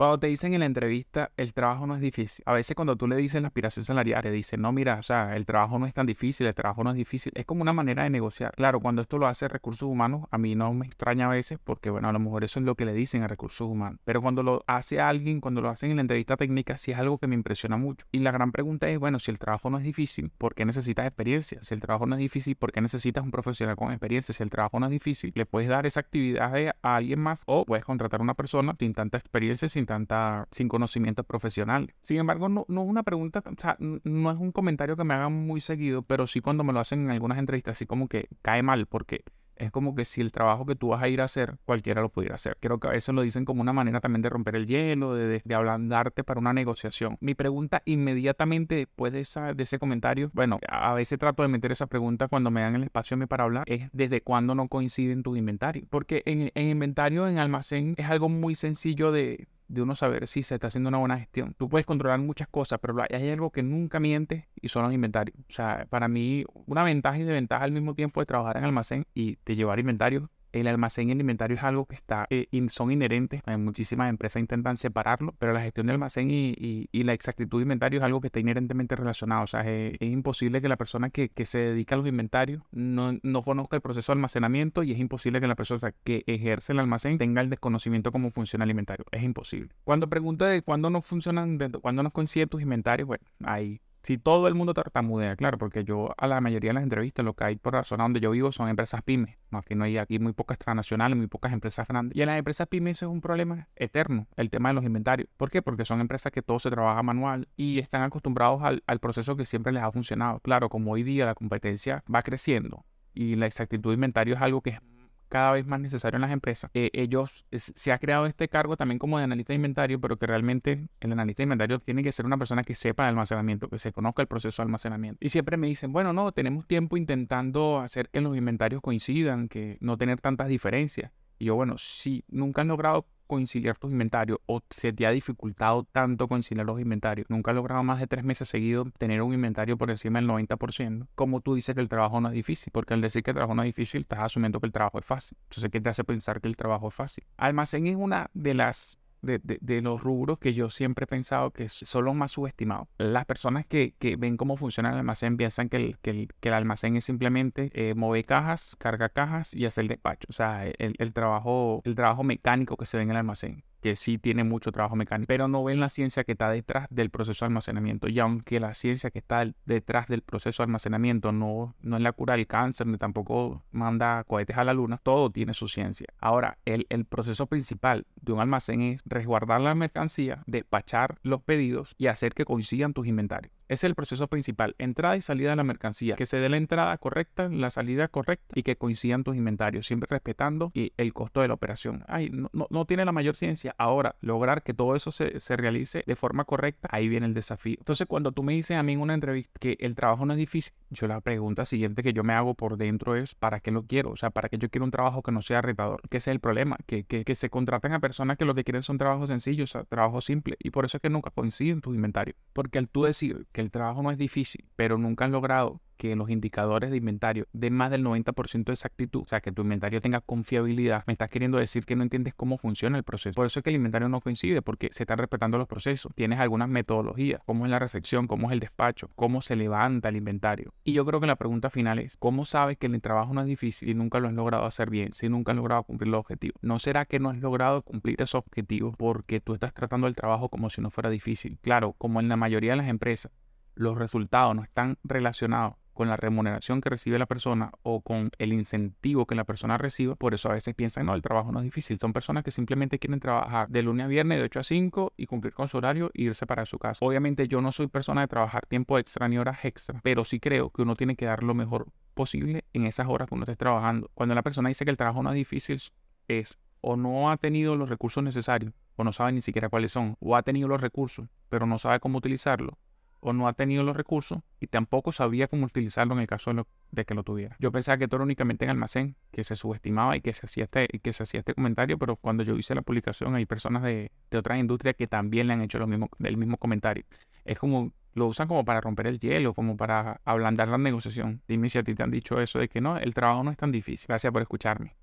Cuando te dicen en la entrevista, el trabajo no es difícil. A veces cuando tú le dices la aspiración salarial, te dicen, no, mira, o sea, el trabajo no es tan difícil, el trabajo no es difícil. Es como una manera de negociar. Claro, cuando esto lo hace recursos humanos, a mí no me extraña a veces porque, bueno, a lo mejor eso es lo que le dicen a recursos humanos. Pero cuando lo hace alguien, cuando lo hacen en la entrevista técnica, sí es algo que me impresiona mucho. Y la gran pregunta es, bueno, si el trabajo no es difícil, ¿por qué necesitas experiencia? Si el trabajo no es difícil, ¿por qué necesitas un profesional con experiencia? Si el trabajo no es difícil, le puedes dar esa actividad a alguien más o puedes contratar a una persona sin tanta experiencia, sin tanta, sin conocimiento profesional. Sin embargo, no, no es una pregunta, o sea, no es un comentario que me hagan muy seguido, pero sí cuando me lo hacen en algunas entrevistas, así como que cae mal, porque es como que si el trabajo que tú vas a ir a hacer, cualquiera lo pudiera hacer. Creo que a veces lo dicen como una manera también de romper el hielo, de, de, ablandarte para una negociación. Mi pregunta inmediatamente después de, esa, de ese comentario, bueno, a veces trato de meter esa pregunta cuando me dan el espacio para hablar, es desde cuándo no coinciden tus inventarios. Porque en, en inventario, en almacén, es algo muy sencillo de, de uno saber si se está haciendo una buena gestión. Tú puedes controlar muchas cosas, pero hay algo que nunca miente y son los inventarios. O sea, para mí, una ventaja y desventaja al mismo tiempo de trabajar en almacén y de llevar inventarios el almacén y el inventario es algo que está, eh, son inherentes. muchísimas empresas intentan separarlo, pero la gestión del almacén y, la exactitud de inventario es algo que está inherentemente relacionado. O sea, es, imposible que la persona que, se dedica a los inventarios no, conozca el proceso de almacenamiento y es imposible que la persona que ejerce el almacén tenga el desconocimiento cómo funciona el inventario. Es imposible. Cuando pregunta de cuándo no funcionan, de cuándo no coinciden tus inventarios, bueno, ahí si todo el mundo tartamudea, claro, porque yo a la mayoría de las entrevistas, lo que hay por la zona donde yo vivo son empresas pymes. No, aquí no hay aquí muy pocas transnacionales, muy pocas empresas grandes. Y en las empresas pymes eso es un problema eterno, el tema de los inventarios. ¿Por qué? Porque son empresas que todo se trabaja manual y están acostumbrados al, al proceso que siempre les ha funcionado. Claro, como hoy día la competencia va creciendo y la exactitud de inventario es algo que es cada vez más necesario en las empresas. Eh, ellos, se ha creado este cargo también como de analista de inventario, pero que realmente el analista de inventario tiene que ser una persona que sepa de almacenamiento, que se conozca el proceso de almacenamiento. Y siempre me dicen, bueno, no, tenemos tiempo intentando hacer que los inventarios coincidan, que no tener tantas diferencias. Y yo, bueno, si nunca han logrado conciliar tus inventarios o se te ha dificultado tanto conciliar los inventarios, nunca has logrado más de tres meses seguidos tener un inventario por encima del 90%, como tú dices que el trabajo no es difícil, porque al decir que el trabajo no es difícil, estás asumiendo que el trabajo es fácil. Entonces, ¿qué te hace pensar que el trabajo es fácil? Almacén es una de las de, los rubros que yo siempre he pensado que son los más subestimados. Las personas que, ven cómo funciona el almacén piensan que el, que el, almacén es simplemente eh, mover cajas, cargar cajas y hacer el despacho. O sea, el, trabajo, el trabajo mecánico que se ve en el almacén que sí tiene mucho trabajo mecánico, pero no ven la ciencia que está detrás del proceso de almacenamiento. Y aunque la ciencia que está detrás del proceso de almacenamiento no, no es la cura del cáncer, ni tampoco manda cohetes a la luna, todo tiene su ciencia. Ahora, el, el proceso principal de un almacén es resguardar la mercancía, despachar los pedidos y hacer que coincidan tus inventarios es el proceso principal, entrada y salida de la mercancía, que se dé la entrada correcta, la salida correcta y que coincidan tus inventarios, siempre respetando el costo de la operación. Ay, no, no, tiene la mayor ciencia. Ahora, lograr que todo eso se, se, realice de forma correcta, ahí viene el desafío. Entonces, cuando tú me dices a mí en una entrevista que el trabajo no es difícil, yo la pregunta siguiente que yo me hago por dentro es, ¿para qué lo quiero? O sea, ¿para qué yo quiero un trabajo que no sea retador? Que ese es el problema, que, que, se contraten a personas que lo que quieren son trabajos sencillos, o sea, trabajos simples. Y por eso es que nunca coinciden tus inventarios. Porque al tú decir que el trabajo no es difícil, pero nunca han logrado que los indicadores de inventario den más del 90% de exactitud, o sea, que tu inventario tenga confiabilidad, me estás queriendo decir que no entiendes cómo funciona el proceso. Por eso es que el inventario no coincide, porque se están respetando los procesos. Tienes algunas metodologías, cómo es la recepción, cómo es el despacho, cómo se levanta el inventario. Y yo creo que la pregunta final es, ¿cómo sabes que el trabajo no es difícil y nunca lo has logrado hacer bien, si nunca has logrado cumplir los objetivos? ¿No será que no has logrado cumplir esos objetivos porque tú estás tratando el trabajo como si no fuera difícil? Claro, como en la mayoría de las empresas, los resultados no están relacionados con la remuneración que recibe la persona o con el incentivo que la persona reciba. Por eso a veces piensan, no, el trabajo no es difícil. Son personas que simplemente quieren trabajar de lunes a viernes de 8 a 5 y cumplir con su horario e irse para su casa. Obviamente yo no soy persona de trabajar tiempo extra ni horas extra, pero sí creo que uno tiene que dar lo mejor posible en esas horas que uno esté trabajando. Cuando la persona dice que el trabajo no es difícil, es o no ha tenido los recursos necesarios, o no sabe ni siquiera cuáles son, o ha tenido los recursos, pero no sabe cómo utilizarlo, o no ha tenido los recursos y tampoco sabía cómo utilizarlo en el caso de, que lo tuviera. Yo pensaba que todo era únicamente en almacén, que se subestimaba y que se hacía este, que se hacía este comentario, pero cuando yo hice la publicación hay personas de, de otras industrias que también le han hecho lo mismo, el mismo comentario. Es como lo usan como para romper el hielo, como para ablandar la negociación. Dime si a ti te han dicho eso de que no, el trabajo no es tan difícil. Gracias por escucharme.